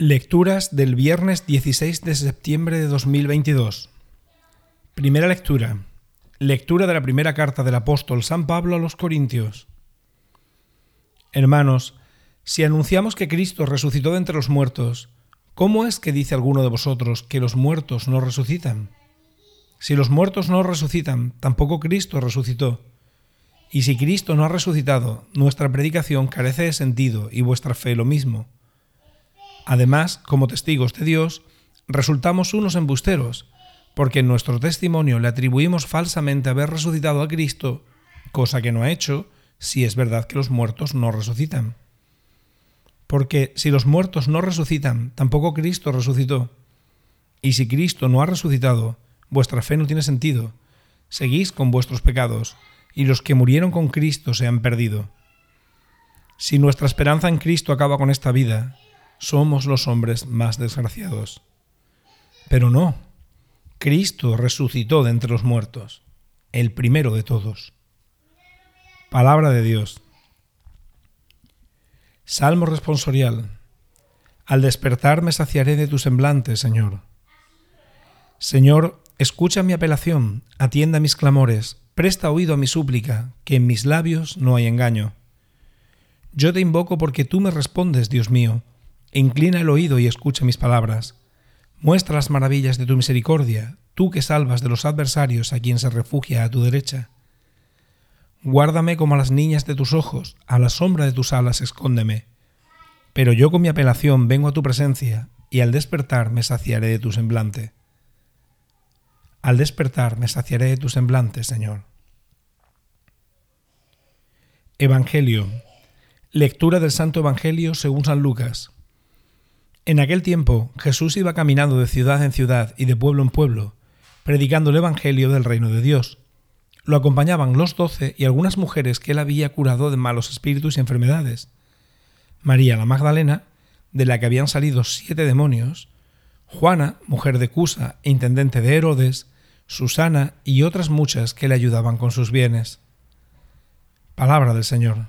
Lecturas del viernes 16 de septiembre de 2022. Primera lectura. Lectura de la primera carta del apóstol San Pablo a los Corintios. Hermanos, si anunciamos que Cristo resucitó de entre los muertos, ¿cómo es que dice alguno de vosotros que los muertos no resucitan? Si los muertos no resucitan, tampoco Cristo resucitó. Y si Cristo no ha resucitado, nuestra predicación carece de sentido y vuestra fe lo mismo. Además, como testigos de Dios, resultamos unos embusteros, porque en nuestro testimonio le atribuimos falsamente haber resucitado a Cristo, cosa que no ha hecho, si es verdad que los muertos no resucitan. Porque si los muertos no resucitan, tampoco Cristo resucitó. Y si Cristo no ha resucitado, vuestra fe no tiene sentido. Seguís con vuestros pecados, y los que murieron con Cristo se han perdido. Si nuestra esperanza en Cristo acaba con esta vida, somos los hombres más desgraciados. Pero no, Cristo resucitó de entre los muertos, el primero de todos. Palabra de Dios. Salmo responsorial. Al despertar me saciaré de tu semblante, Señor. Señor, escucha mi apelación, atienda mis clamores, presta oído a mi súplica, que en mis labios no hay engaño. Yo te invoco porque tú me respondes, Dios mío Inclina el oído y escucha mis palabras. Muestra las maravillas de tu misericordia, tú que salvas de los adversarios a quien se refugia a tu derecha. Guárdame como a las niñas de tus ojos, a la sombra de tus alas escóndeme. Pero yo con mi apelación vengo a tu presencia, y al despertar me saciaré de tu semblante. Al despertar me saciaré de tu semblante, Señor. Evangelio. Lectura del Santo Evangelio según San Lucas. En aquel tiempo Jesús iba caminando de ciudad en ciudad y de pueblo en pueblo, predicando el Evangelio del reino de Dios. Lo acompañaban los doce y algunas mujeres que él había curado de malos espíritus y enfermedades. María la Magdalena, de la que habían salido siete demonios, Juana, mujer de Cusa intendente de Herodes, Susana y otras muchas que le ayudaban con sus bienes. Palabra del Señor.